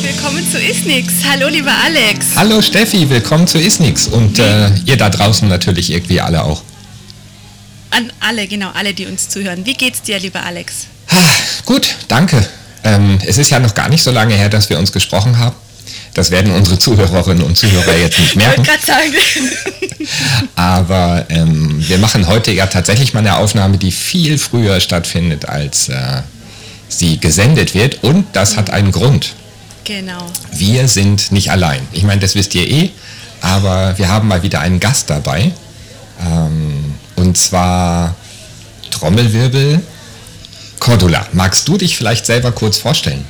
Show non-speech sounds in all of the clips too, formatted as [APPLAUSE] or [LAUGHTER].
herzlich willkommen zu Isnix. Hallo, lieber Alex. Hallo Steffi, willkommen zu Isnix und äh, ihr da draußen natürlich irgendwie alle auch. An alle, genau, alle, die uns zuhören. Wie geht's dir, lieber Alex? Gut, danke. Ähm, es ist ja noch gar nicht so lange her, dass wir uns gesprochen haben. Das werden unsere Zuhörerinnen und Zuhörer jetzt nicht merken. Ich sagen. [LAUGHS] Aber ähm, wir machen heute ja tatsächlich mal eine Aufnahme, die viel früher stattfindet, als äh, sie gesendet wird. Und das hat einen Grund. Genau. Wir sind nicht allein. Ich meine, das wisst ihr eh. Aber wir haben mal wieder einen Gast dabei. Ähm, und zwar Trommelwirbel. Cordula, magst du dich vielleicht selber kurz vorstellen?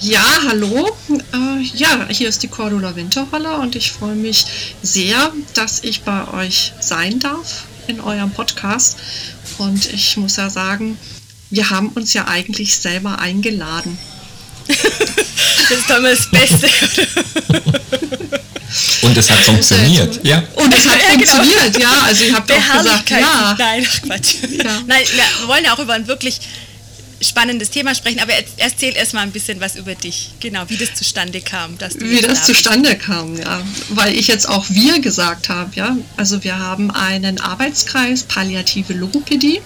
Ja, hallo. Äh, ja, hier ist die Cordula Winterholler und ich freue mich sehr, dass ich bei euch sein darf in eurem Podcast. Und ich muss ja sagen, wir haben uns ja eigentlich selber eingeladen. Das ist doch immer das Beste. Und es hat funktioniert, ja. Und es hat ja, genau. funktioniert, ja. Also ich habe auch gesagt, ja. Nein, ach Quatsch. Ja. Nein, wir wollen ja auch über ein wirklich spannendes Thema sprechen, aber erzähl erst mal ein bisschen was über dich, genau, wie das zustande kam. Dass wie das da zustande kam, ja, weil ich jetzt auch wir gesagt habe, ja, also wir haben einen Arbeitskreis Palliative Logopädie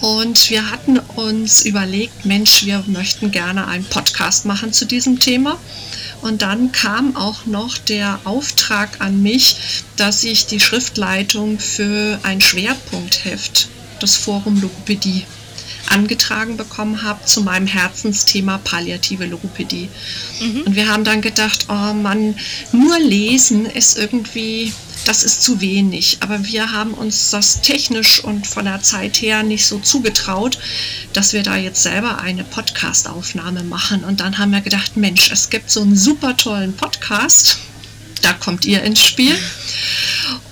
und wir hatten uns überlegt, Mensch, wir möchten gerne einen Podcast machen zu diesem Thema. Und dann kam auch noch der Auftrag an mich, dass ich die Schriftleitung für ein Schwerpunktheft, das Forum Logopädie, angetragen bekommen habe zu meinem Herzensthema palliative Logopädie. Mhm. Und wir haben dann gedacht, oh Mann, nur lesen ist irgendwie, das ist zu wenig. Aber wir haben uns das technisch und von der Zeit her nicht so zugetraut, dass wir da jetzt selber eine Podcast-Aufnahme machen. Und dann haben wir gedacht, Mensch, es gibt so einen super tollen Podcast. Da kommt ihr ins Spiel.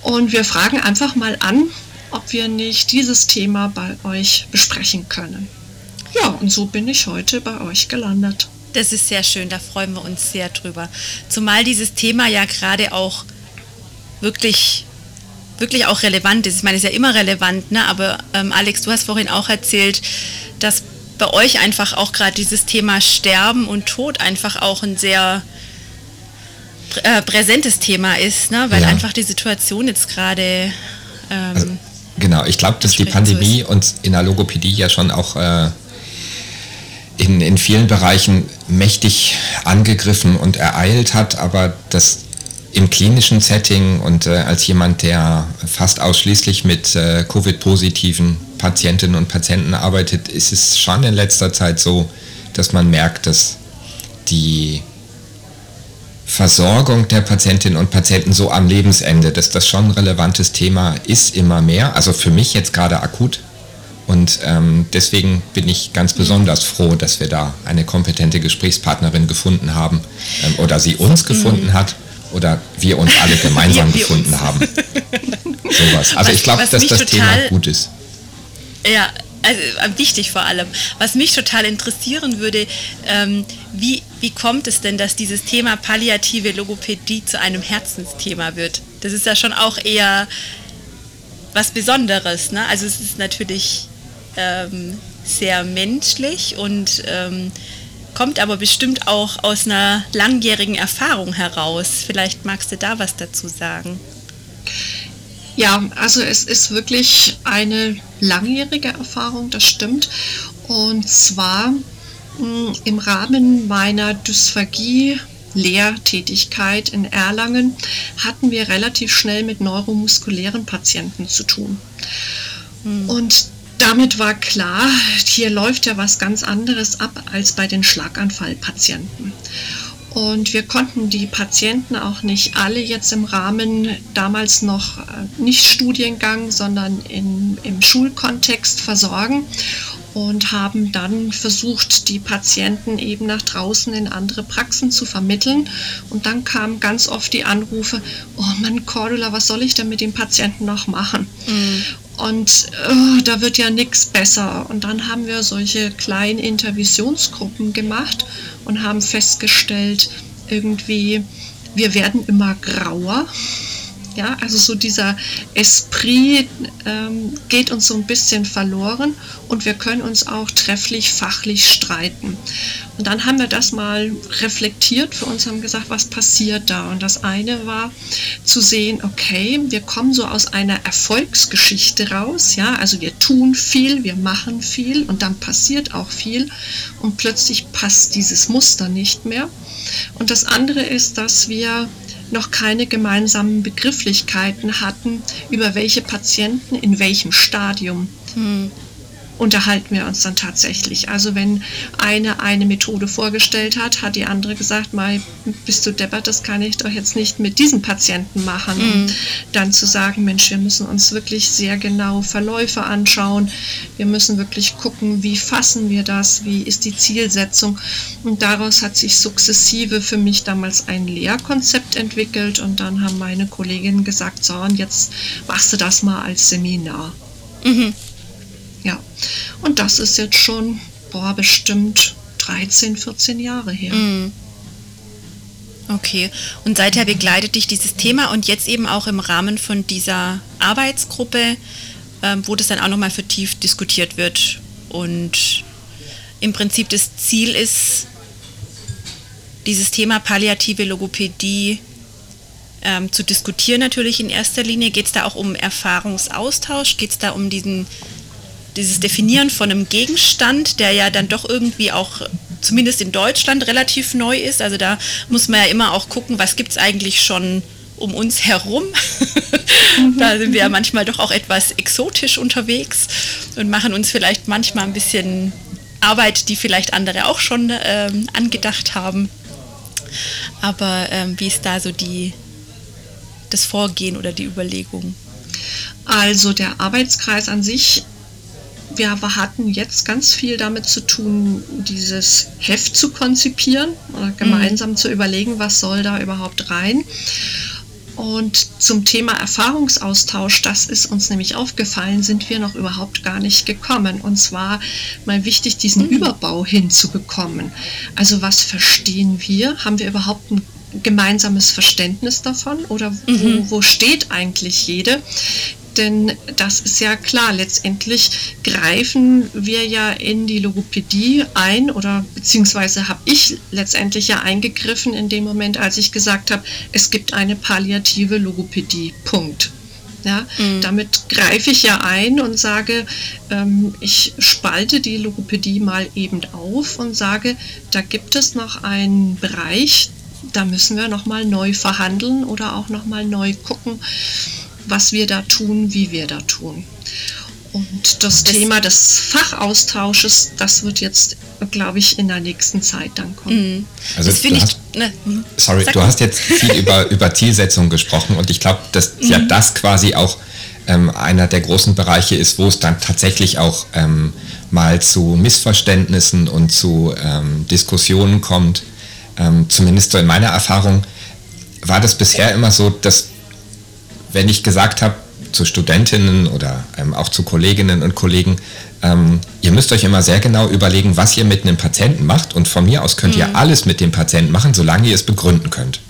Und wir fragen einfach mal an, ob wir nicht dieses Thema bei euch besprechen können. Ja, und so bin ich heute bei euch gelandet. Das ist sehr schön, da freuen wir uns sehr drüber. Zumal dieses Thema ja gerade auch wirklich, wirklich auch relevant ist. Ich meine, es ist ja immer relevant, ne? aber ähm, Alex, du hast vorhin auch erzählt, dass bei euch einfach auch gerade dieses Thema Sterben und Tod einfach auch ein sehr äh, präsentes Thema ist, ne? weil ja. einfach die Situation jetzt gerade ähm, also Genau, ich glaube, dass die Pandemie uns in der Logopädie ja schon auch äh, in, in vielen Bereichen mächtig angegriffen und ereilt hat, aber das im klinischen Setting und äh, als jemand, der fast ausschließlich mit äh, Covid-positiven Patientinnen und Patienten arbeitet, ist es schon in letzter Zeit so, dass man merkt, dass die Versorgung der Patientinnen und Patienten so am Lebensende, dass das schon ein relevantes Thema ist, immer mehr. Also für mich jetzt gerade akut. Und ähm, deswegen bin ich ganz besonders froh, dass wir da eine kompetente Gesprächspartnerin gefunden haben ähm, oder sie uns mhm. gefunden hat oder wir uns alle gemeinsam [LAUGHS] wir, gefunden uns. haben. Sowas. Also was, ich glaube, dass das Thema gut ist. Ja, also äh, wichtig vor allem. Was mich total interessieren würde, ähm, wie, wie kommt es denn, dass dieses Thema palliative Logopädie zu einem Herzensthema wird? Das ist ja schon auch eher was Besonderes. Ne? Also es ist natürlich ähm, sehr menschlich und ähm, kommt aber bestimmt auch aus einer langjährigen Erfahrung heraus. Vielleicht magst du da was dazu sagen. Ja, also es ist wirklich eine langjährige Erfahrung, das stimmt. Und zwar hm, im Rahmen meiner Dysphagie Lehrtätigkeit in Erlangen hatten wir relativ schnell mit neuromuskulären Patienten zu tun. Mhm. Und damit war klar, hier läuft ja was ganz anderes ab als bei den Schlaganfallpatienten. Und wir konnten die Patienten auch nicht alle jetzt im Rahmen damals noch äh, nicht Studiengang, sondern in, im Schulkontext versorgen und haben dann versucht, die Patienten eben nach draußen in andere Praxen zu vermitteln. Und dann kamen ganz oft die Anrufe, oh Mann, Cordula, was soll ich denn mit dem Patienten noch machen? Mhm. Und oh, da wird ja nichts besser. Und dann haben wir solche kleinen Intervisionsgruppen gemacht und haben festgestellt, irgendwie, wir werden immer grauer Ja, also so dieser Esprit ähm, geht uns so ein bisschen verloren und wir können uns auch trefflich fachlich streiten. Und dann haben wir das mal reflektiert für uns, haben gesagt, was passiert da? Und das eine war zu sehen, okay, wir kommen so aus einer Erfolgsgeschichte raus, ja, also wir tun viel, wir machen viel und dann passiert auch viel und plötzlich passt dieses Muster nicht mehr. Und das andere ist, dass wir noch keine gemeinsamen Begrifflichkeiten hatten, über welche Patienten in welchem Stadium. Hm unterhalten wir uns dann tatsächlich. Also wenn eine eine Methode vorgestellt hat, hat die andere gesagt, mal bist du deppert, das kann ich doch jetzt nicht mit diesem Patienten machen. Mhm. Dann zu sagen, Mensch, wir müssen uns wirklich sehr genau Verläufe anschauen. Wir müssen wirklich gucken, wie fassen wir das, wie ist die Zielsetzung. Und daraus hat sich sukzessive für mich damals ein Lehrkonzept entwickelt und dann haben meine Kolleginnen gesagt, so und jetzt machst du das mal als Seminar. Mhm. Ja, und das ist jetzt schon, boah, bestimmt 13, 14 Jahre her. Mm. Okay, und seither begleitet dich dieses Thema und jetzt eben auch im Rahmen von dieser Arbeitsgruppe, ähm, wo das dann auch nochmal vertieft diskutiert wird. Und im Prinzip das Ziel ist, dieses Thema palliative Logopädie ähm, zu diskutieren natürlich in erster Linie. Geht es da auch um Erfahrungsaustausch? Geht es da um diesen dieses Definieren von einem Gegenstand, der ja dann doch irgendwie auch zumindest in Deutschland relativ neu ist. Also da muss man ja immer auch gucken, was gibt es eigentlich schon um uns herum. [LAUGHS] da sind wir ja manchmal doch auch etwas exotisch unterwegs und machen uns vielleicht manchmal ein bisschen Arbeit, die vielleicht andere auch schon ähm, angedacht haben. Aber ähm, wie ist da so die, das Vorgehen oder die Überlegung? Also der Arbeitskreis an sich wir hatten jetzt ganz viel damit zu tun, dieses Heft zu konzipieren oder gemeinsam mhm. zu überlegen, was soll da überhaupt rein. Und zum Thema Erfahrungsaustausch, das ist uns nämlich aufgefallen, sind wir noch überhaupt gar nicht gekommen. Und zwar mal wichtig, diesen mhm. Überbau hinzubekommen. Also was verstehen wir? Haben wir überhaupt ein gemeinsames Verständnis davon oder mhm. wo, wo steht eigentlich jede? Denn das ist ja klar, letztendlich greifen wir ja in die Logopädie ein oder beziehungsweise habe ich letztendlich ja eingegriffen in dem Moment, als ich gesagt habe, es gibt eine palliative Logopädie. Punkt. Ja, mhm. Damit greife ich ja ein und sage, ähm, ich spalte die Logopädie mal eben auf und sage, da gibt es noch einen Bereich, da müssen wir nochmal neu verhandeln oder auch nochmal neu gucken, was wir da tun, wie wir da tun. Und das, das Thema des Fachaustausches, das wird jetzt, glaube ich, in der nächsten Zeit dann kommen. Mhm. Also das du hast, ne, hm. sorry, du hast jetzt viel [LAUGHS] über, über Zielsetzung gesprochen und ich glaube, dass mhm. ja das quasi auch ähm, einer der großen Bereiche ist, wo es dann tatsächlich auch ähm, mal zu Missverständnissen und zu ähm, Diskussionen kommt. Ähm, zumindest so in meiner Erfahrung war das bisher immer so, dass wenn ich gesagt habe zu Studentinnen oder ähm, auch zu Kolleginnen und Kollegen, ähm, ihr müsst euch immer sehr genau überlegen, was ihr mit einem Patienten macht und von mir aus könnt mhm. ihr alles mit dem Patienten machen, solange ihr es begründen könnt.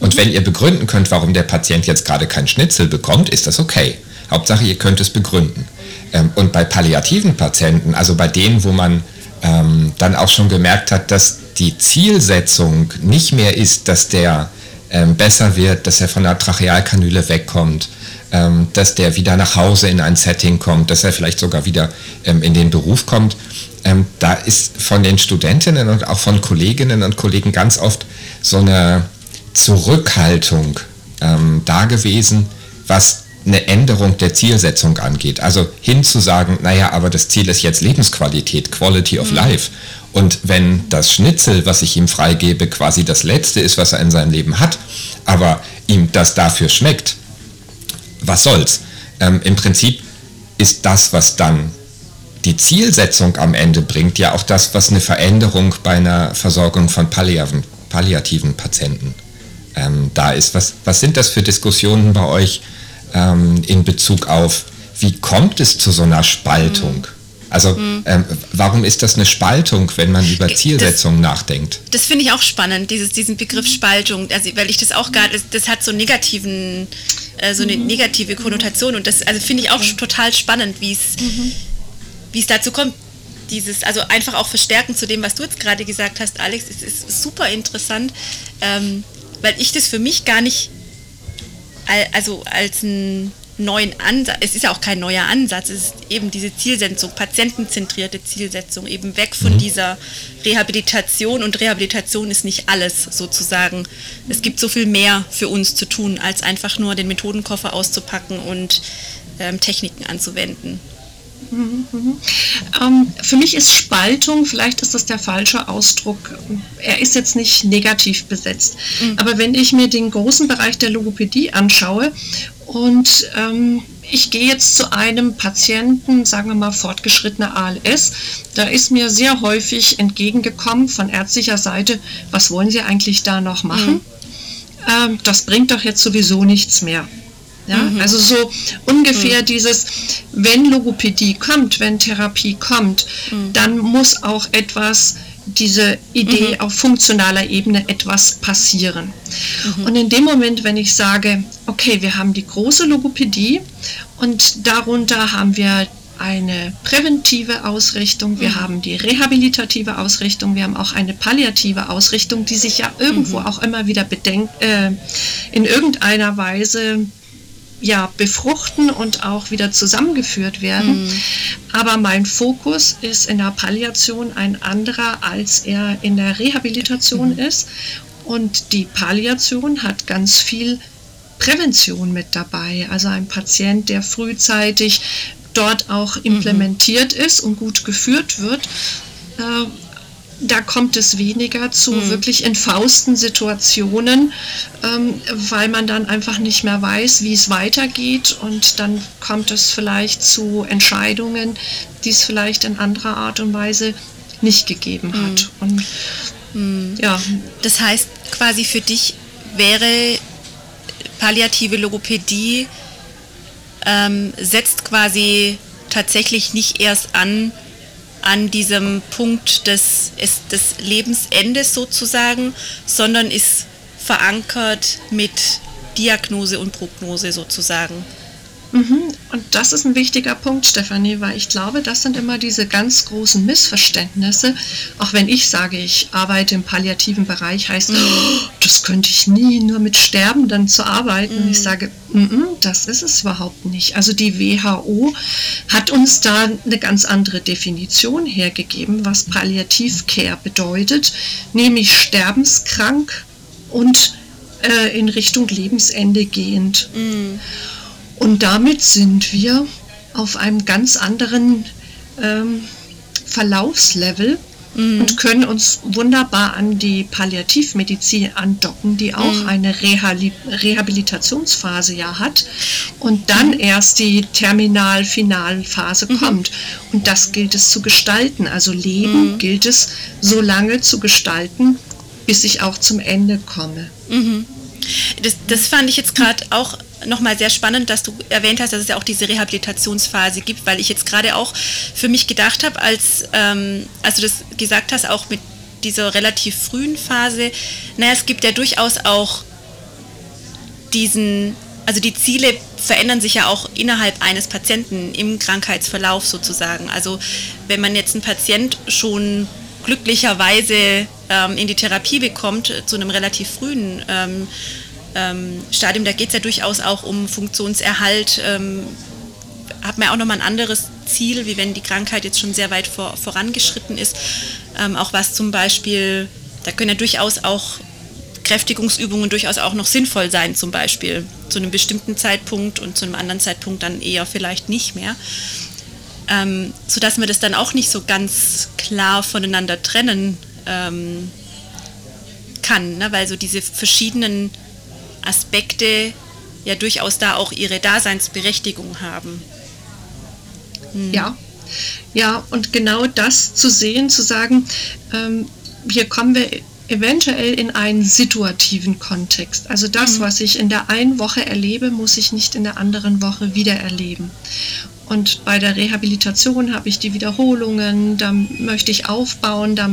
Und mhm. wenn ihr begründen könnt, warum der Patient jetzt gerade kein Schnitzel bekommt, ist das okay. Hauptsache, ihr könnt es begründen. Ähm, und bei palliativen Patienten, also bei denen, wo man ähm, dann auch schon gemerkt hat, dass die Zielsetzung nicht mehr ist, dass der ähm, besser wird, dass er von der Trachealkanüle wegkommt, ähm, dass der wieder nach Hause in ein Setting kommt, dass er vielleicht sogar wieder ähm, in den Beruf kommt. Ähm, da ist von den Studentinnen und auch von Kolleginnen und Kollegen ganz oft so eine Zurückhaltung ähm, da gewesen, was eine Änderung der Zielsetzung angeht. Also hin zu sagen, naja, aber das Ziel ist jetzt Lebensqualität, Quality of mhm. Life. Und wenn das Schnitzel, was ich ihm freigebe, quasi das Letzte ist, was er in seinem Leben hat, aber ihm das dafür schmeckt, was soll's? Ähm, Im Prinzip ist das, was dann die Zielsetzung am Ende bringt, ja auch das, was eine Veränderung bei einer Versorgung von palliativen, palliativen Patienten ähm, da ist. Was, was sind das für Diskussionen bei euch ähm, in Bezug auf, wie kommt es zu so einer Spaltung? Mhm also mhm. ähm, warum ist das eine Spaltung, wenn man über Zielsetzungen das, nachdenkt? Das finde ich auch spannend, dieses, diesen Begriff Spaltung, also, weil ich das auch gar, das, das hat so einen negativen äh, so eine mhm. negative Konnotation. Und das also finde ich auch total spannend, wie es mhm. wie es dazu kommt. Dieses, also einfach auch verstärken zu dem, was du jetzt gerade gesagt hast, Alex, es ist super interessant, ähm, weil ich das für mich gar nicht also als ein neuen Ansatz, es ist ja auch kein neuer Ansatz, es ist eben diese Zielsetzung, patientenzentrierte Zielsetzung, eben weg von mhm. dieser Rehabilitation und Rehabilitation ist nicht alles sozusagen. Es gibt so viel mehr für uns zu tun, als einfach nur den Methodenkoffer auszupacken und ähm, Techniken anzuwenden. Mhm, mhm. Ähm, für mich ist Spaltung, vielleicht ist das der falsche Ausdruck, er ist jetzt nicht negativ besetzt. Mhm. Aber wenn ich mir den großen Bereich der Logopädie anschaue und ähm, ich gehe jetzt zu einem Patienten, sagen wir mal fortgeschrittene ALS, da ist mir sehr häufig entgegengekommen von ärztlicher Seite, was wollen Sie eigentlich da noch machen? Mhm. Ähm, das bringt doch jetzt sowieso nichts mehr. Ja, mhm. Also so ungefähr mhm. dieses, wenn Logopädie kommt, wenn Therapie kommt, mhm. dann muss auch etwas, diese Idee mhm. auf funktionaler Ebene etwas passieren. Mhm. Und in dem Moment, wenn ich sage, okay, wir haben die große Logopädie und darunter haben wir eine präventive Ausrichtung, wir mhm. haben die rehabilitative Ausrichtung, wir haben auch eine palliative Ausrichtung, die sich ja irgendwo auch immer wieder bedenkt, äh, in irgendeiner Weise ja, befruchten und auch wieder zusammengeführt werden. Mhm. Aber mein Fokus ist in der Palliation ein anderer, als er in der Rehabilitation mhm. ist. Und die Palliation hat ganz viel Prävention mit dabei. Also ein Patient, der frühzeitig dort auch mhm. implementiert mhm. ist und gut geführt wird, äh, da kommt es weniger zu mhm. wirklich entfausten Situationen, ähm, weil man dann einfach nicht mehr weiß, wie es weitergeht und dann kommt es vielleicht zu Entscheidungen, die es vielleicht in anderer Art und Weise nicht gegeben mhm. hat. Und, mhm. ja. Das heißt quasi für dich wäre palliative Logopädie ähm, setzt quasi tatsächlich nicht erst an, an diesem Punkt des, des Lebensendes sozusagen, sondern ist verankert mit Diagnose und Prognose sozusagen. Mhm. Und das ist ein wichtiger Punkt, Stefanie, weil ich glaube, das sind immer diese ganz großen Missverständnisse. Auch wenn ich sage, ich arbeite im palliativen Bereich, heißt, [GASPS] oh, das könnte ich nie, nur mit Sterbenden zu arbeiten. Mhm. Ich sage, mm -mm, das ist es überhaupt nicht. Also die WHO hat uns da eine ganz andere Definition hergegeben, was Palliativcare bedeutet, nämlich sterbenskrank und äh, in Richtung Lebensende gehend. Mhm. Und damit sind wir auf einem ganz anderen ähm, Verlaufslevel mhm. und können uns wunderbar an die Palliativmedizin andocken, die auch mhm. eine Rehabilitationsphase ja hat und dann mhm. erst die Terminal-Finalphase mhm. kommt. Und das gilt es zu gestalten. Also Leben mhm. gilt es so lange zu gestalten, bis ich auch zum Ende komme. Mhm. Das, das fand ich jetzt gerade auch nochmal sehr spannend, dass du erwähnt hast, dass es ja auch diese Rehabilitationsphase gibt, weil ich jetzt gerade auch für mich gedacht habe, als, ähm, als du das gesagt hast, auch mit dieser relativ frühen Phase, naja, es gibt ja durchaus auch diesen, also die Ziele verändern sich ja auch innerhalb eines Patienten im Krankheitsverlauf sozusagen. Also wenn man jetzt einen Patient schon glücklicherweise ähm, in die Therapie bekommt, zu einem relativ frühen ähm, Stadium, da geht es ja durchaus auch um Funktionserhalt. Ähm, hat man ja auch nochmal ein anderes Ziel, wie wenn die Krankheit jetzt schon sehr weit vor, vorangeschritten ist. Ähm, auch was zum Beispiel, da können ja durchaus auch Kräftigungsübungen durchaus auch noch sinnvoll sein, zum Beispiel zu einem bestimmten Zeitpunkt und zu einem anderen Zeitpunkt dann eher vielleicht nicht mehr. Ähm, sodass man das dann auch nicht so ganz klar voneinander trennen ähm, kann, ne? weil so diese verschiedenen Aspekte ja durchaus da auch ihre Daseinsberechtigung haben. Hm. Ja, ja, und genau das zu sehen, zu sagen, ähm, hier kommen wir eventuell in einen situativen Kontext. Also das, mhm. was ich in der einen Woche erlebe, muss ich nicht in der anderen Woche wieder erleben. Und bei der Rehabilitation habe ich die Wiederholungen, da möchte ich aufbauen, da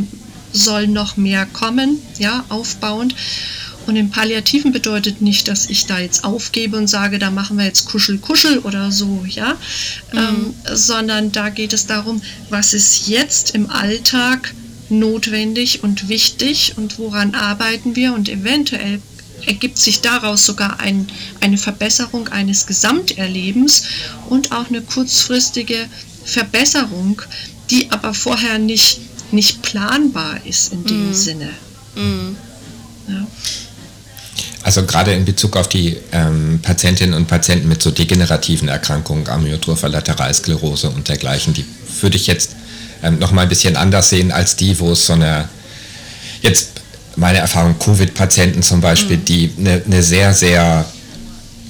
soll noch mehr kommen, ja, aufbauend. Und im Palliativen bedeutet nicht, dass ich da jetzt aufgebe und sage, da machen wir jetzt Kuschel, Kuschel oder so, ja, mhm. ähm, sondern da geht es darum, was ist jetzt im Alltag notwendig und wichtig und woran arbeiten wir und eventuell ergibt sich daraus sogar ein, eine Verbesserung eines Gesamterlebens und auch eine kurzfristige Verbesserung, die aber vorher nicht, nicht planbar ist in dem mm. Sinne. Mm. Also gerade in Bezug auf die ähm, Patientinnen und Patienten mit so degenerativen Erkrankungen, Amyotropha Lateralsklerose und dergleichen, die würde ich jetzt ähm, noch mal ein bisschen anders sehen als die, wo es so eine, jetzt meine Erfahrung, Covid-Patienten zum Beispiel, mhm. die eine, eine, sehr, sehr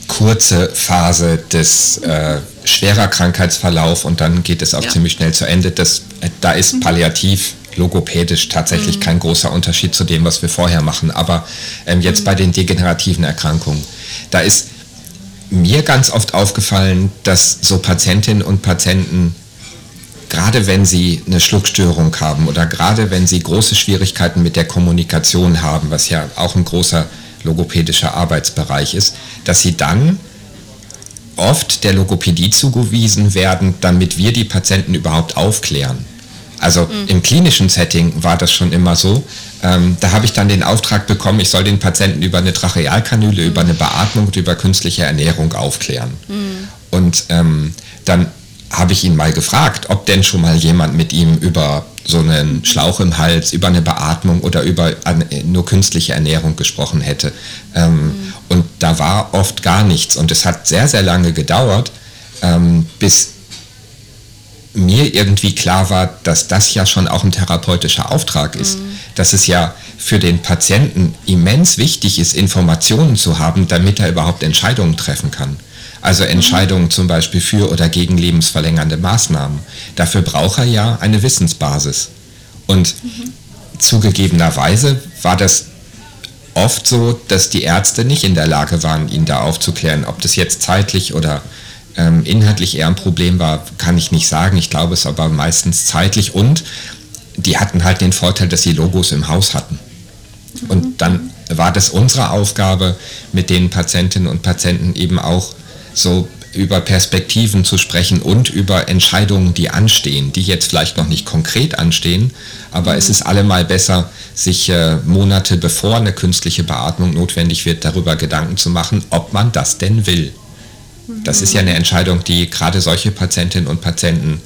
kurze Phase des äh, schwerer Krankheitsverlauf und dann geht es auch ja. ziemlich schnell zu Ende. Das, äh, da ist mhm. palliativ logopädisch tatsächlich mhm. kein großer Unterschied zu dem, was wir vorher machen. Aber ähm, jetzt mhm. bei den degenerativen Erkrankungen, da ist mir ganz oft aufgefallen, dass so Patientinnen und Patienten, gerade wenn sie eine Schluckstörung haben oder gerade wenn sie große Schwierigkeiten mit der Kommunikation haben, was ja auch ein großer logopädischer Arbeitsbereich ist, dass sie dann oft der Logopädie zugewiesen werden, damit wir die Patienten überhaupt aufklären. Also mhm. im klinischen Setting war das schon immer so. Ähm, da habe ich dann den Auftrag bekommen, ich soll den Patienten über eine Trachealkanüle, mhm. über eine Beatmung und über künstliche Ernährung aufklären. Mhm. Und ähm, dann habe ich ihn mal gefragt, ob denn schon mal jemand mit ihm über so einen Schlauch im Hals, über eine Beatmung oder über nur künstliche Ernährung gesprochen hätte. Ähm, mhm. Und da war oft gar nichts. Und es hat sehr, sehr lange gedauert, ähm, bis mir irgendwie klar war, dass das ja schon auch ein therapeutischer Auftrag ist. Mhm. Dass es ja für den Patienten immens wichtig ist, Informationen zu haben, damit er überhaupt Entscheidungen treffen kann. Also mhm. Entscheidungen mhm. zum Beispiel für oder gegen lebensverlängernde Maßnahmen. Dafür braucht er ja eine Wissensbasis. Und mhm. zugegebenerweise war das oft so, dass die Ärzte nicht in der Lage waren, ihn da aufzuklären, ob das jetzt zeitlich oder inhaltlich eher ein Problem war, kann ich nicht sagen. Ich glaube es aber meistens zeitlich und die hatten halt den Vorteil, dass sie Logos im Haus hatten. Und dann war das unsere Aufgabe, mit den Patientinnen und Patienten eben auch so über Perspektiven zu sprechen und über Entscheidungen, die anstehen, die jetzt vielleicht noch nicht konkret anstehen, aber es ist allemal besser, sich äh, Monate bevor eine künstliche Beatmung notwendig wird, darüber Gedanken zu machen, ob man das denn will. Das ist ja eine Entscheidung, die gerade solche Patientinnen und Patienten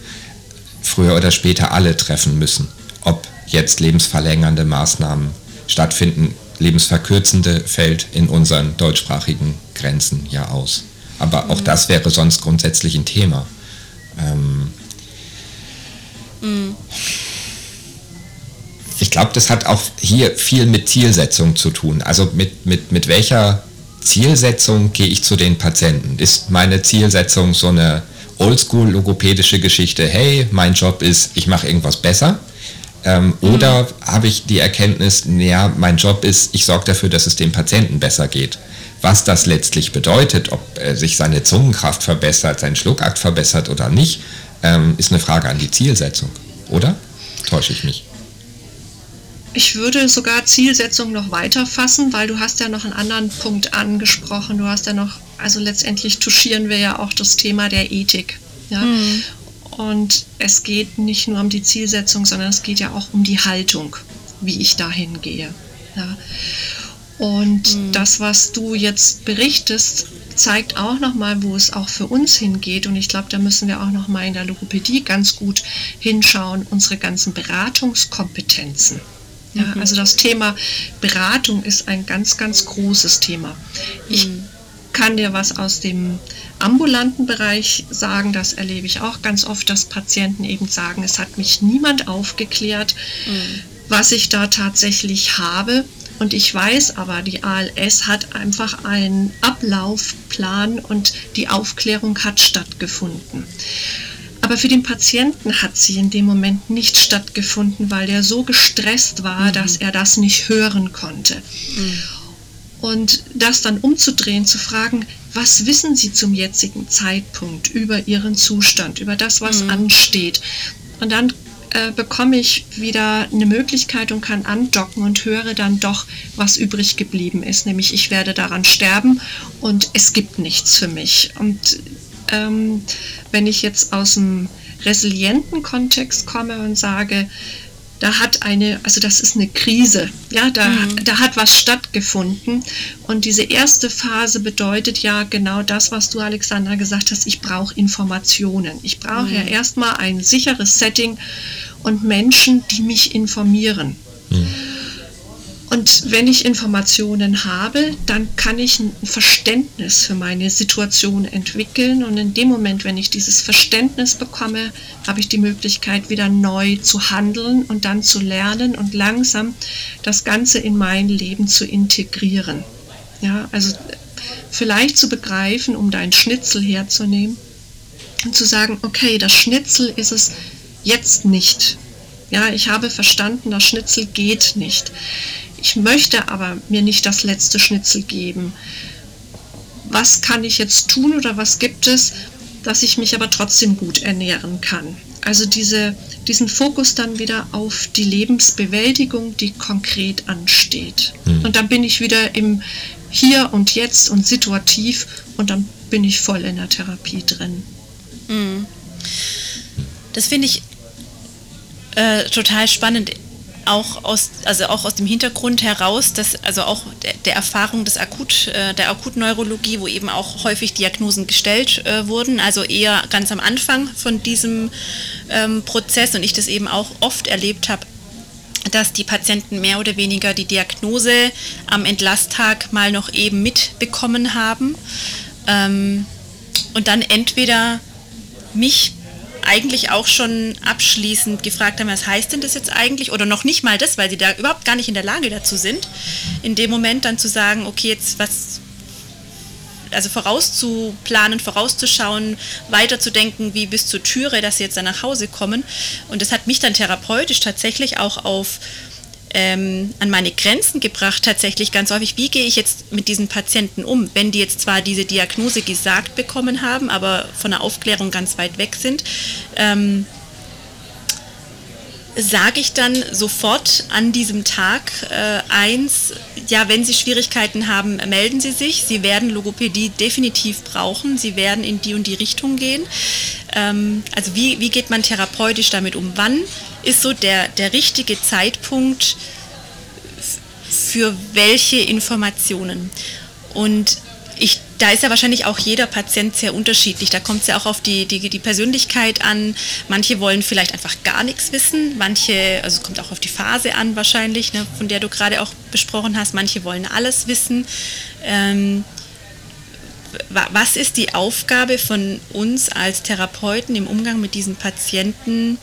früher oder später alle treffen müssen. Ob jetzt lebensverlängernde Maßnahmen stattfinden, lebensverkürzende fällt in unseren deutschsprachigen Grenzen ja aus. Aber auch mhm. das wäre sonst grundsätzlich ein Thema. Ähm mhm. Ich glaube, das hat auch hier viel mit Zielsetzung zu tun. Also mit, mit, mit welcher Zielsetzung gehe ich zu den Patienten? Ist meine Zielsetzung so eine oldschool-logopädische Geschichte, hey, mein Job ist, ich mache irgendwas besser? Ähm, mhm. Oder habe ich die Erkenntnis, ja, mein Job ist, ich sorge dafür, dass es dem Patienten besser geht? Was das letztlich bedeutet, ob äh, sich seine Zungenkraft verbessert, sein Schluckakt verbessert oder nicht, ähm, ist eine Frage an die Zielsetzung, oder? Täusche ich mich? Ich würde sogar Zielsetzung noch weiter fassen, weil du hast ja noch einen anderen Punkt angesprochen. Du hast ja noch, also letztendlich touchieren wir ja auch das Thema der Ethik. Ja? Mhm. Und es geht nicht nur um die Zielsetzung, sondern es geht ja auch um die Haltung, wie ich dahin gehe. Ja? Und mhm. das, was du jetzt berichtest, zeigt auch nochmal, wo es auch für uns hingeht. Und ich glaube, da müssen wir auch nochmal in der Logopädie ganz gut hinschauen, unsere ganzen Beratungskompetenzen. Ja, mhm. Also das Thema Beratung ist ein ganz, ganz großes Thema. Ich mhm. kann dir was aus dem ambulanten Bereich sagen, das erlebe ich auch ganz oft, dass Patienten eben sagen, es hat mich niemand aufgeklärt, mhm. was ich da tatsächlich habe. Und ich weiß aber, die ALS hat einfach einen Ablaufplan und die Aufklärung hat stattgefunden. Aber für den Patienten hat sie in dem Moment nicht stattgefunden, weil der so gestresst war, mhm. dass er das nicht hören konnte. Mhm. Und das dann umzudrehen, zu fragen, was wissen Sie zum jetzigen Zeitpunkt über Ihren Zustand, über das, was mhm. ansteht? Und dann äh, bekomme ich wieder eine Möglichkeit und kann andocken und höre dann doch, was übrig geblieben ist. Nämlich ich werde daran sterben und es gibt nichts für mich. Und ähm, wenn ich jetzt aus dem resilienten Kontext komme und sage, da hat eine, also das ist eine Krise, ja, da, mhm. da hat was stattgefunden. Und diese erste Phase bedeutet ja genau das, was du, Alexandra, gesagt hast, ich brauche Informationen. Ich brauche mhm. ja erstmal ein sicheres Setting und Menschen, die mich informieren. Mhm. Und wenn ich Informationen habe, dann kann ich ein Verständnis für meine Situation entwickeln. Und in dem Moment, wenn ich dieses Verständnis bekomme, habe ich die Möglichkeit, wieder neu zu handeln und dann zu lernen und langsam das Ganze in mein Leben zu integrieren. Ja, also vielleicht zu begreifen, um dein Schnitzel herzunehmen und zu sagen, okay, das Schnitzel ist es jetzt nicht. Ja, ich habe verstanden, das Schnitzel geht nicht. Ich möchte aber mir nicht das letzte Schnitzel geben. Was kann ich jetzt tun oder was gibt es, dass ich mich aber trotzdem gut ernähren kann? Also diese, diesen Fokus dann wieder auf die Lebensbewältigung, die konkret ansteht. Mhm. Und dann bin ich wieder im Hier und Jetzt und situativ und dann bin ich voll in der Therapie drin. Mhm. Das finde ich äh, total spannend auch aus, also auch aus dem Hintergrund heraus, dass also auch der, Erfahrung des Akut, äh, der Akutneurologie, wo eben auch häufig Diagnosen gestellt äh, wurden, also eher ganz am Anfang von diesem ähm, Prozess und ich das eben auch oft erlebt habe, dass die Patienten mehr oder weniger die Diagnose am Entlasttag mal noch eben mitbekommen haben ähm, und dann entweder mich eigentlich auch schon abschließend gefragt haben, was heißt denn das jetzt eigentlich? Oder noch nicht mal das, weil sie da überhaupt gar nicht in der Lage dazu sind, in dem Moment dann zu sagen, okay, jetzt was, also vorauszuplanen, vorauszuschauen, weiterzudenken, wie bis zur Türe, dass sie jetzt dann nach Hause kommen. Und das hat mich dann therapeutisch tatsächlich auch auf ähm, an meine Grenzen gebracht, tatsächlich ganz häufig, wie gehe ich jetzt mit diesen Patienten um, wenn die jetzt zwar diese Diagnose gesagt bekommen haben, aber von der Aufklärung ganz weit weg sind. Ähm, sage ich dann sofort an diesem Tag äh, eins, ja, wenn Sie Schwierigkeiten haben, melden Sie sich. Sie werden Logopädie definitiv brauchen. Sie werden in die und die Richtung gehen. Ähm, also wie, wie geht man therapeutisch damit um? Wann ist so der, der richtige Zeitpunkt für welche Informationen? Und ich da ist ja wahrscheinlich auch jeder Patient sehr unterschiedlich. Da kommt es ja auch auf die, die, die, Persönlichkeit an. Manche wollen vielleicht einfach gar nichts wissen. Manche, also es kommt auch auf die Phase an wahrscheinlich, ne, von der du gerade auch besprochen hast. Manche wollen alles wissen. Ähm, was ist die Aufgabe von uns als Therapeuten im Umgang mit diesen Patienten?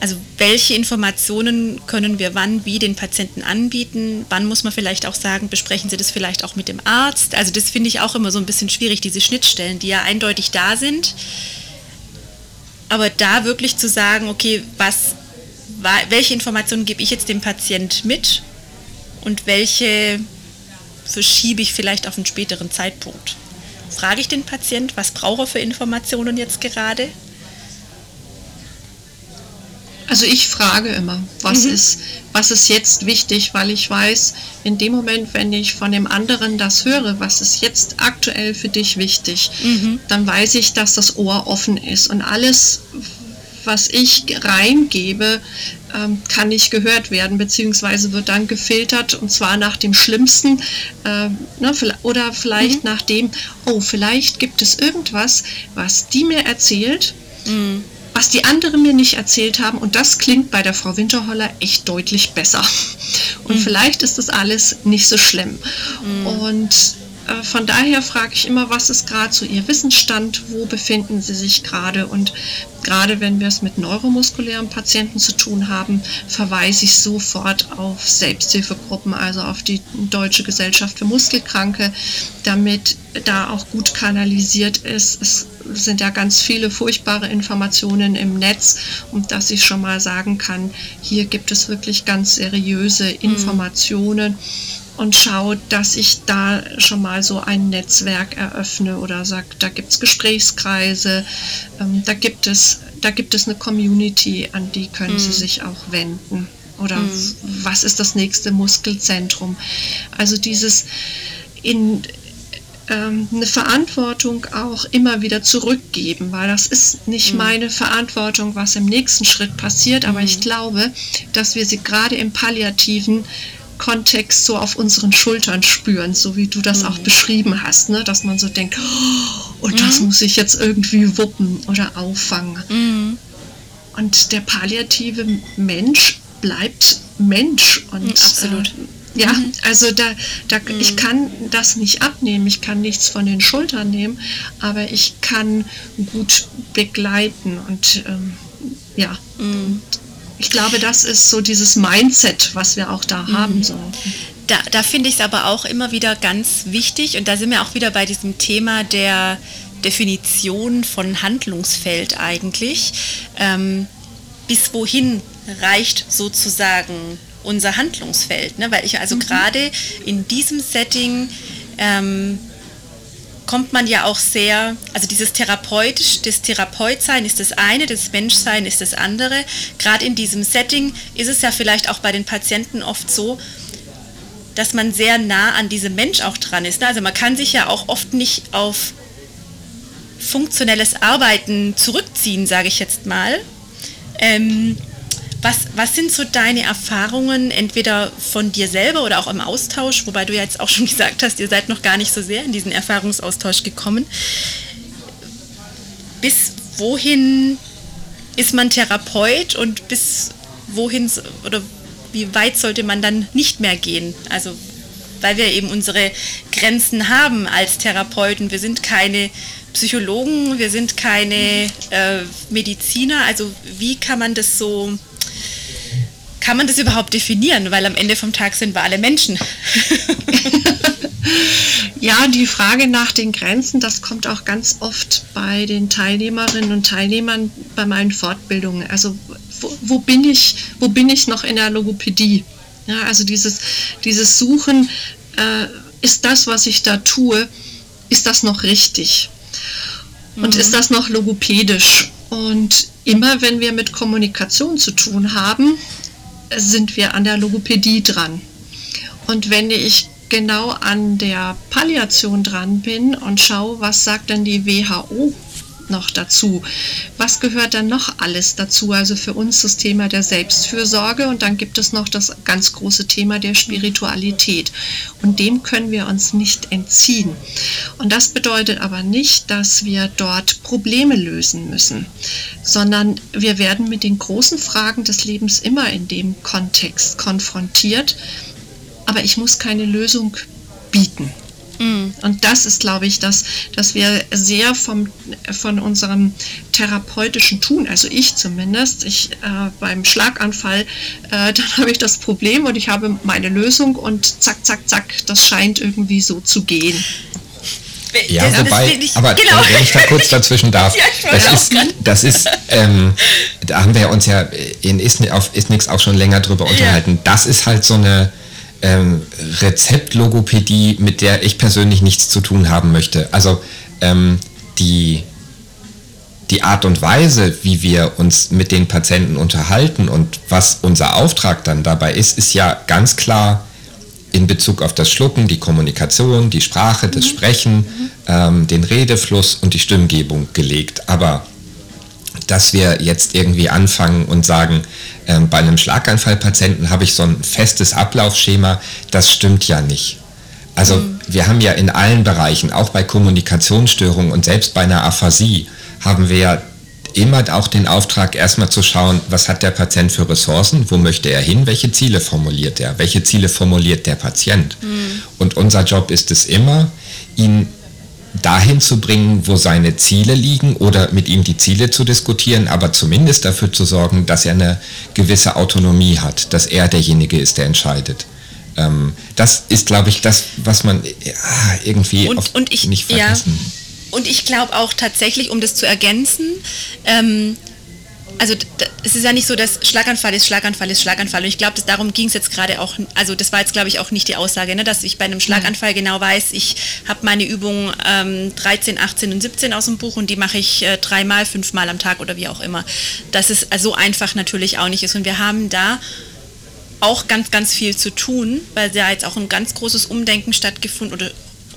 Also welche Informationen können wir wann, wie den Patienten anbieten? Wann muss man vielleicht auch sagen, besprechen Sie das vielleicht auch mit dem Arzt? Also das finde ich auch immer so ein bisschen schwierig, diese Schnittstellen, die ja eindeutig da sind. Aber da wirklich zu sagen, okay, was, welche Informationen gebe ich jetzt dem Patient mit und welche verschiebe ich vielleicht auf einen späteren Zeitpunkt? Frage ich den Patient, was braucht er für Informationen jetzt gerade? Also ich frage immer, was, mhm. ist, was ist jetzt wichtig, weil ich weiß, in dem Moment, wenn ich von dem anderen das höre, was ist jetzt aktuell für dich wichtig, mhm. dann weiß ich, dass das Ohr offen ist und alles, was ich reingebe, ähm, kann nicht gehört werden, beziehungsweise wird dann gefiltert und zwar nach dem Schlimmsten äh, ne, oder vielleicht mhm. nach dem, oh, vielleicht gibt es irgendwas, was die mir erzählt. Was die anderen mir nicht erzählt haben. Und das klingt bei der Frau Winterholler echt deutlich besser. Und mhm. vielleicht ist das alles nicht so schlimm. Mhm. Und von daher frage ich immer, was ist gerade so Ihr Wissensstand, wo befinden Sie sich gerade? Und gerade wenn wir es mit neuromuskulären Patienten zu tun haben, verweise ich sofort auf Selbsthilfegruppen, also auf die Deutsche Gesellschaft für Muskelkranke, damit da auch gut kanalisiert ist. Es sind ja ganz viele furchtbare Informationen im Netz und dass ich schon mal sagen kann, hier gibt es wirklich ganz seriöse mhm. Und schaue, dass ich da schon mal so ein Netzwerk eröffne oder sage, da gibt es Gesprächskreise, ähm, da gibt es da gibt es eine Community, an die können mhm. Sie sich auch wenden. Oder mhm. was ist das nächste Muskelzentrum? Also dieses in ähm, eine Verantwortung auch immer wieder zurückgeben, weil das ist nicht mhm. meine Verantwortung, was im nächsten Schritt passiert, aber ich mhm. glaube, dass wir sie gerade im palliativen Kontext so auf unseren Schultern spüren, so wie du das mhm. auch beschrieben hast, ne? dass man so denkt, oh, und das mhm. muss ich jetzt irgendwie wuppen oder auffangen. Mhm. Und der palliative Mensch bleibt Mensch und mhm, absolut. Äh, ja, mhm. also da, da ich kann das nicht abnehmen, ich kann nichts von den Schultern nehmen, aber ich kann gut begleiten und ähm, ja. Ich glaube, das ist so dieses Mindset, was wir auch da mhm. haben. So. Da, da finde ich es aber auch immer wieder ganz wichtig und da sind wir auch wieder bei diesem Thema der Definition von Handlungsfeld eigentlich. Ähm, bis wohin reicht sozusagen unser Handlungsfeld? Ne? Weil ich also mhm. gerade in diesem Setting ähm, kommt man ja auch sehr, also dieses therapeutisch, das Therapeutsein ist das eine, das Menschsein ist das andere. Gerade in diesem Setting ist es ja vielleicht auch bei den Patienten oft so, dass man sehr nah an diesem Mensch auch dran ist. Also man kann sich ja auch oft nicht auf funktionelles Arbeiten zurückziehen, sage ich jetzt mal. Ähm, was, was sind so deine Erfahrungen, entweder von dir selber oder auch im Austausch, wobei du ja jetzt auch schon [LAUGHS] gesagt hast, ihr seid noch gar nicht so sehr in diesen Erfahrungsaustausch gekommen. Bis wohin ist man Therapeut und bis wohin oder wie weit sollte man dann nicht mehr gehen? Also weil wir eben unsere Grenzen haben als Therapeuten. Wir sind keine Psychologen, wir sind keine äh, Mediziner. Also wie kann man das so kann man das überhaupt definieren? Weil am Ende vom Tag sind wir alle Menschen. [LAUGHS] ja, die Frage nach den Grenzen, das kommt auch ganz oft bei den Teilnehmerinnen und Teilnehmern bei meinen Fortbildungen. Also wo, wo bin ich, wo bin ich noch in der Logopädie? Ja, also dieses, dieses Suchen, äh, ist das, was ich da tue, ist das noch richtig? Und mhm. ist das noch logopädisch? Und immer wenn wir mit Kommunikation zu tun haben, sind wir an der Logopädie dran. Und wenn ich genau an der Palliation dran bin und schaue, was sagt denn die WHO noch dazu? Was gehört dann noch alles dazu? Also für uns das Thema der Selbstfürsorge und dann gibt es noch das ganz große Thema der Spiritualität. Und dem können wir uns nicht entziehen. Und das bedeutet aber nicht, dass wir dort Probleme lösen müssen, sondern wir werden mit den großen Fragen des Lebens immer in dem Kontext konfrontiert. Aber ich muss keine Lösung bieten. Mm. Und das ist, glaube ich, das, dass wir sehr vom, von unserem therapeutischen Tun, also ich zumindest, ich äh, beim Schlaganfall, äh, [LAUGHS] dann habe ich das Problem und ich habe meine Lösung und zack, zack, zack, das scheint irgendwie so zu gehen. Ja, das wobei, ich, aber genau. wenn ich da kurz [LAUGHS] dazwischen darf, ja, das, ist, das ist, ähm, da haben wir uns ja in Isnix, auf Isnix auch schon länger drüber unterhalten. Ja. Das ist halt so eine, ähm, Rezeptlogopädie, mit der ich persönlich nichts zu tun haben möchte. Also ähm, die, die Art und Weise, wie wir uns mit den Patienten unterhalten und was unser Auftrag dann dabei ist, ist ja ganz klar in Bezug auf das Schlucken, die Kommunikation, die Sprache, das mhm. Sprechen, mhm. ähm, den Redefluss und die Stimmgebung gelegt. Aber dass wir jetzt irgendwie anfangen und sagen, äh, bei einem Schlaganfallpatienten habe ich so ein festes Ablaufschema, das stimmt ja nicht. Also mhm. wir haben ja in allen Bereichen, auch bei Kommunikationsstörungen und selbst bei einer Aphasie, haben wir ja immer auch den Auftrag, erstmal zu schauen, was hat der Patient für Ressourcen, wo möchte er hin, welche Ziele formuliert er, welche Ziele formuliert der Patient. Mhm. Und unser Job ist es immer, ihn dahin zu bringen, wo seine Ziele liegen oder mit ihm die Ziele zu diskutieren, aber zumindest dafür zu sorgen, dass er eine gewisse Autonomie hat, dass er derjenige ist, der entscheidet. Ähm, das ist, glaube ich, das, was man ja, irgendwie und, und ich, nicht vergessen. Ja, und ich glaube auch tatsächlich, um das zu ergänzen, ähm, also es ist ja nicht so, dass Schlaganfall ist Schlaganfall ist Schlaganfall. Und ich glaube, darum ging es jetzt gerade auch, also das war jetzt, glaube ich, auch nicht die Aussage, ne, dass ich bei einem Schlaganfall genau weiß, ich habe meine Übungen ähm, 13, 18 und 17 aus dem Buch und die mache ich äh, dreimal, fünfmal am Tag oder wie auch immer. Dass es so einfach natürlich auch nicht ist. Und wir haben da auch ganz, ganz viel zu tun, weil da jetzt auch ein ganz großes Umdenken stattgefunden oder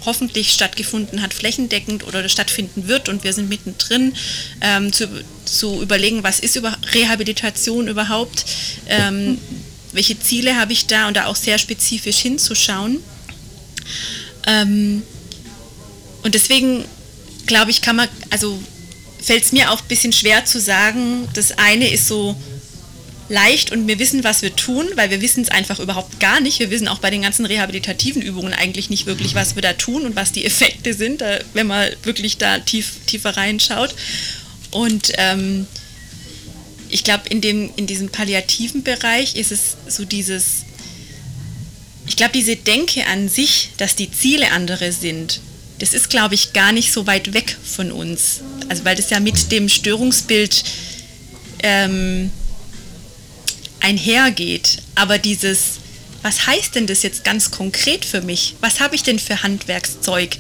hoffentlich stattgefunden hat, flächendeckend oder stattfinden wird. Und wir sind mittendrin ähm, zu, zu überlegen, was ist über Rehabilitation überhaupt, ähm, welche Ziele habe ich da? Und da auch sehr spezifisch hinzuschauen. Ähm, und deswegen glaube ich, kann man, also fällt es mir auch ein bisschen schwer zu sagen, das eine ist so leicht und wir wissen, was wir tun, weil wir wissen es einfach überhaupt gar nicht. Wir wissen auch bei den ganzen rehabilitativen Übungen eigentlich nicht wirklich, was wir da tun und was die Effekte sind, wenn man wirklich da tief, tiefer reinschaut. Und ähm, ich glaube, in, in diesem palliativen Bereich ist es so dieses, ich glaube, diese Denke an sich, dass die Ziele andere sind, das ist, glaube ich, gar nicht so weit weg von uns. Also weil das ja mit dem Störungsbild ähm, einhergeht. Aber dieses, was heißt denn das jetzt ganz konkret für mich? Was habe ich denn für Handwerkszeug,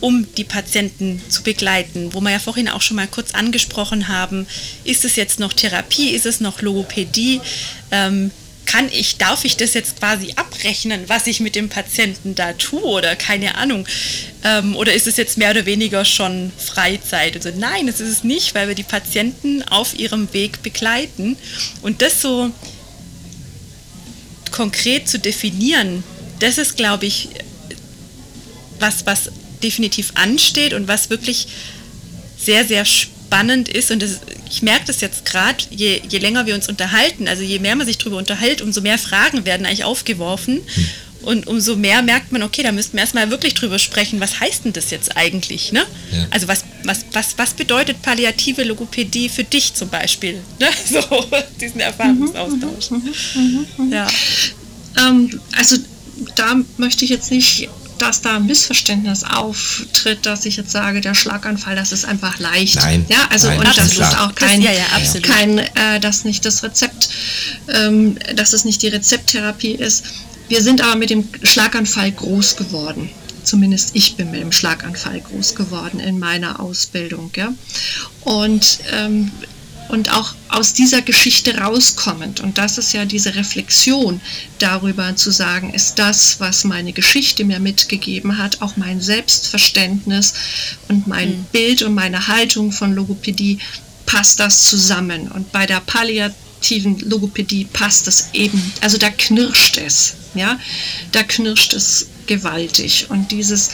um die Patienten zu begleiten? Wo wir ja vorhin auch schon mal kurz angesprochen haben, ist es jetzt noch Therapie, ist es noch Logopädie? Ähm, kann ich, darf ich das jetzt quasi abrechnen, was ich mit dem Patienten da tue oder keine Ahnung? Ähm, oder ist es jetzt mehr oder weniger schon Freizeit? Also nein, das ist es nicht, weil wir die Patienten auf ihrem Weg begleiten und das so konkret zu definieren, das ist, glaube ich, was, was definitiv ansteht und was wirklich sehr, sehr spannend ist. Und das, ich merke das jetzt gerade, je, je länger wir uns unterhalten, also je mehr man sich darüber unterhält, umso mehr Fragen werden eigentlich aufgeworfen. Und umso mehr merkt man, okay, da müssten wir erstmal wirklich drüber sprechen, was heißt denn das jetzt eigentlich? Ne? Ja. Also was, was, was, was bedeutet palliative Logopädie für dich zum Beispiel? Ne? [LAUGHS] So, diesen Erfahrungsaustausch. Mhm, mhm, mhm, ja. Ähm, also da möchte ich jetzt nicht dass da ein Missverständnis auftritt, dass ich jetzt sage, der Schlaganfall, das ist einfach leicht. Nein, ja, also nein, und das ist auch kein, das, ja, ja, kein äh, dass nicht das Rezept, ähm, dass es nicht die Rezepttherapie ist. Wir sind aber mit dem Schlaganfall groß geworden. Zumindest ich bin mit dem Schlaganfall groß geworden in meiner Ausbildung. Ja? Und ähm, und auch aus dieser Geschichte rauskommend. Und das ist ja diese Reflexion darüber zu sagen, ist das, was meine Geschichte mir mitgegeben hat, auch mein Selbstverständnis und mein mhm. Bild und meine Haltung von Logopädie, passt das zusammen. Und bei der Palliativ aktiven Logopädie passt es eben, also da knirscht es, ja, da knirscht es gewaltig. Und dieses,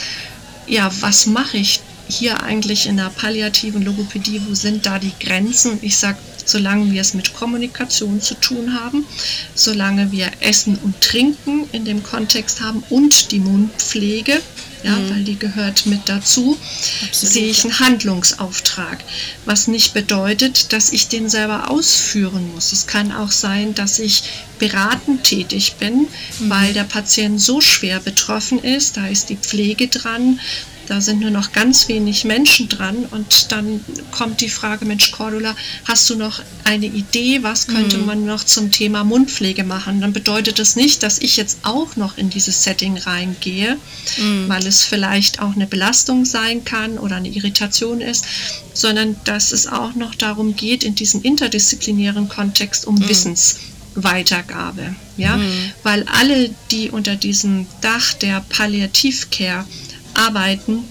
ja, was mache ich hier eigentlich in der palliativen Logopädie, wo sind da die Grenzen? Ich sage, solange wir es mit Kommunikation zu tun haben, solange wir Essen und Trinken in dem Kontext haben und die Mundpflege, ja, mhm. weil die gehört mit dazu, Absolut. sehe ich einen Handlungsauftrag, was nicht bedeutet, dass ich den selber ausführen muss. Es kann auch sein, dass ich beratend tätig bin, mhm. weil der Patient so schwer betroffen ist, da ist die Pflege dran, da sind nur noch ganz wenig Menschen dran und dann kommt die Frage, Mensch Cordula, hast du noch eine Idee, was könnte mhm. man noch zum Thema Mundpflege machen? Dann bedeutet das nicht, dass ich jetzt auch noch in dieses Setting reingehe, mhm. weil es vielleicht auch eine Belastung sein kann oder eine Irritation ist, sondern dass es auch noch darum geht, in diesem interdisziplinären Kontext um mhm. Wissensweitergabe. Ja? Mhm. Weil alle, die unter diesem Dach der Palliativcare arbeiten,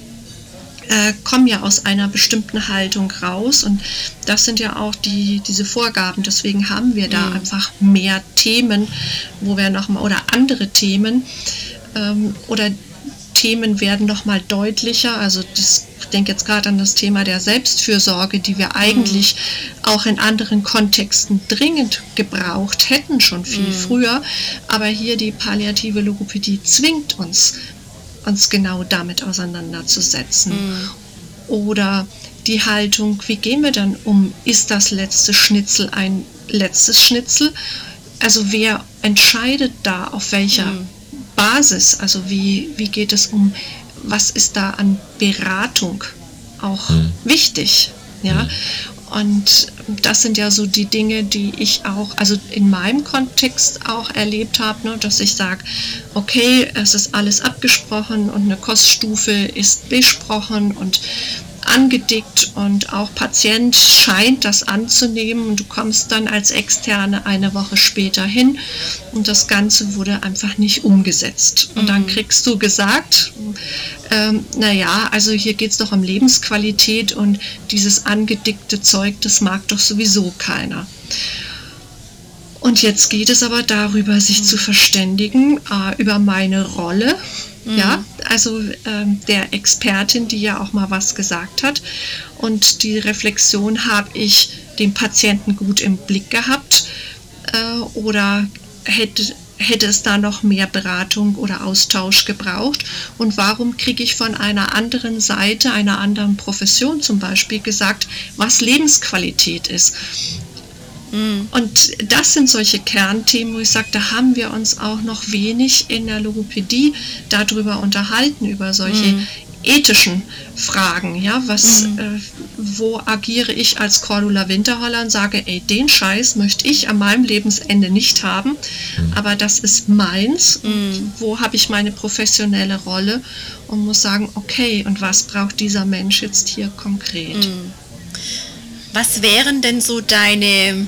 äh, kommen ja aus einer bestimmten Haltung raus und das sind ja auch die, diese Vorgaben. Deswegen haben wir da mhm. einfach mehr Themen, wo wir nochmal oder andere Themen ähm, oder Themen werden nochmal deutlicher. Also das, ich denke jetzt gerade an das Thema der Selbstfürsorge, die wir eigentlich mhm. auch in anderen Kontexten dringend gebraucht hätten, schon viel mhm. früher. Aber hier die palliative Logopädie zwingt uns uns genau damit auseinanderzusetzen. Mhm. Oder die Haltung, wie gehen wir dann um? Ist das letzte Schnitzel ein letztes Schnitzel? Also wer entscheidet da auf welcher mhm. Basis? Also wie, wie geht es um, was ist da an Beratung auch mhm. wichtig? Ja, Und das sind ja so die Dinge, die ich auch, also in meinem Kontext auch erlebt habe, ne, dass ich sage, okay, es ist alles abgesprochen und eine Koststufe ist besprochen und angedickt und auch Patient scheint das anzunehmen und du kommst dann als Externe eine Woche später hin und das Ganze wurde einfach nicht umgesetzt. Und dann mhm. kriegst du gesagt, ähm, naja, also hier geht es doch um Lebensqualität und dieses angedickte Zeug, das mag doch sowieso keiner. Und jetzt geht es aber darüber, sich zu verständigen äh, über meine Rolle Mhm. Ja, also ähm, der Expertin, die ja auch mal was gesagt hat. Und die Reflexion habe ich den Patienten gut im Blick gehabt äh, oder hätte, hätte es da noch mehr Beratung oder Austausch gebraucht? Und warum kriege ich von einer anderen Seite, einer anderen Profession zum Beispiel gesagt, was Lebensqualität ist? Mhm. Und das sind solche Kernthemen, wo ich sage, da haben wir uns auch noch wenig in der Logopädie darüber unterhalten, über solche mhm. ethischen Fragen. Ja, was, mhm. äh, wo agiere ich als Cordula Winterholler und sage, ey, den Scheiß möchte ich an meinem Lebensende nicht haben, mhm. aber das ist meins. Mhm. wo habe ich meine professionelle Rolle und muss sagen, okay, und was braucht dieser Mensch jetzt hier konkret? Mhm. Was wären denn so deine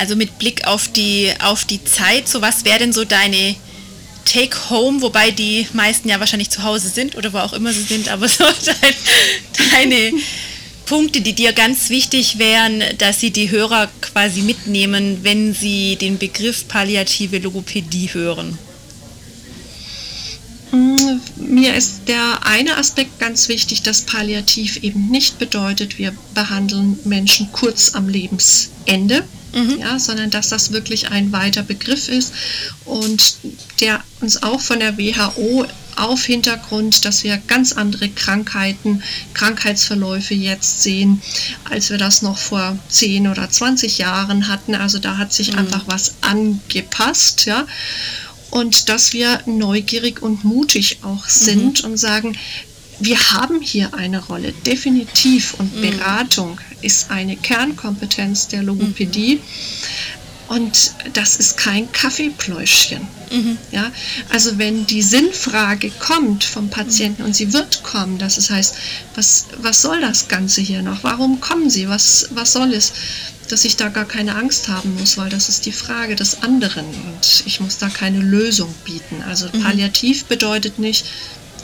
also mit Blick auf die, auf die Zeit, so was wäre denn so deine Take-Home, wobei die meisten ja wahrscheinlich zu Hause sind oder wo auch immer sie sind, aber [LAUGHS] so dein, deine Punkte, die dir ganz wichtig wären, dass sie die Hörer quasi mitnehmen, wenn sie den Begriff palliative Logopädie hören? Mm, mir ist der eine Aspekt ganz wichtig, dass palliativ eben nicht bedeutet, wir behandeln Menschen kurz am Lebensende, mhm. ja, sondern dass das wirklich ein weiter Begriff ist und der uns auch von der WHO auf Hintergrund, dass wir ganz andere Krankheiten, Krankheitsverläufe jetzt sehen, als wir das noch vor 10 oder 20 Jahren hatten. Also da hat sich mhm. einfach was angepasst, ja. Und dass wir neugierig und mutig auch sind mhm. und sagen, wir haben hier eine Rolle, definitiv. Und mhm. Beratung ist eine Kernkompetenz der Logopädie. Mhm. Und das ist kein Kaffeepläuschchen. Mhm. Ja, also wenn die Sinnfrage kommt vom Patienten und sie wird kommen, das heißt, was, was soll das Ganze hier noch? Warum kommen sie? Was, was soll es? Dass ich da gar keine Angst haben muss, weil das ist die Frage des anderen und ich muss da keine Lösung bieten. Also mhm. palliativ bedeutet nicht,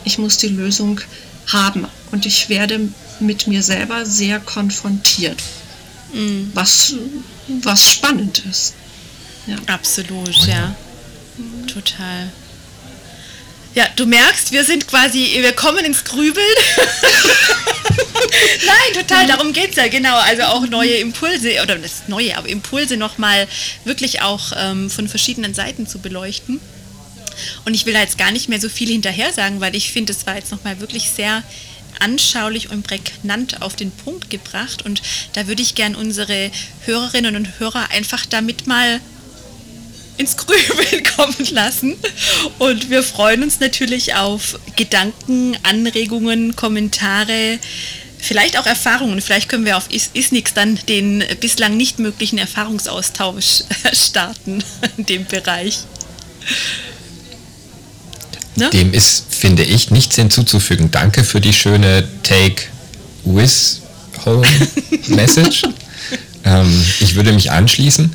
ich muss die Lösung haben und ich werde mit mir selber sehr konfrontiert, mhm. was, was spannend ist. Ja. Absolut, ja. Mhm. Total. Ja, du merkst, wir sind quasi, wir kommen ins Grübeln. [LAUGHS] Nein, total, darum geht es ja, genau. Also auch neue Impulse, oder das neue, aber Impulse nochmal wirklich auch ähm, von verschiedenen Seiten zu beleuchten. Und ich will da jetzt gar nicht mehr so viel hinterher sagen, weil ich finde, es war jetzt nochmal wirklich sehr anschaulich und prägnant auf den Punkt gebracht. Und da würde ich gern unsere Hörerinnen und Hörer einfach damit mal ins Grübeln [LAUGHS] kommen lassen. Und wir freuen uns natürlich auf Gedanken, Anregungen, Kommentare, vielleicht auch Erfahrungen. Vielleicht können wir auf Is Isnix dann den bislang nicht möglichen Erfahrungsaustausch [LAUGHS] starten in dem Bereich. Ne? Dem ist, finde ich, nichts hinzuzufügen. Danke für die schöne Take with Home [LAUGHS] Message. ähm, ich würde mich anschließen.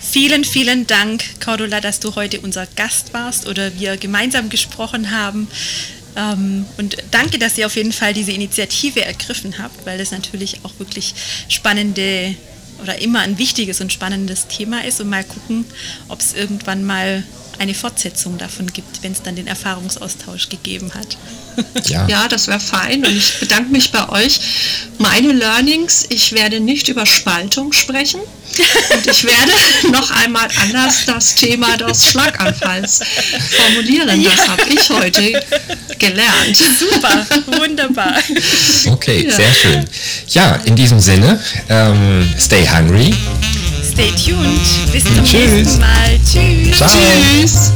Vielen, vielen Dank, Cordula, dass du heute unser Gast warst oder wir gemeinsam gesprochen haben. Ähm, und danke, dass ihr auf jeden Fall diese Initiative ergriffen habt, weil das natürlich auch wirklich spannende oder immer ein wichtiges und spannendes Thema ist und mal gucken, ob es irgendwann mal eine Fortsetzung davon gibt, wenn es dann den Erfahrungsaustausch gegeben hat. Ja, ja das wäre fein und ich bedanke mich bei euch. Meine Learnings, ich werde nicht über Spaltung sprechen und ich werde [LAUGHS] noch einmal anders das Thema des Schlaganfalls formulieren. Ja. Das habe ich heute gelernt. Super, wunderbar. Okay, ja. sehr schön. Ja, in diesem Sinne, ähm, stay hungry stay tuned. Bis zum Tschüss. nächsten Mal. Tschüss. Ciao. Tschüss.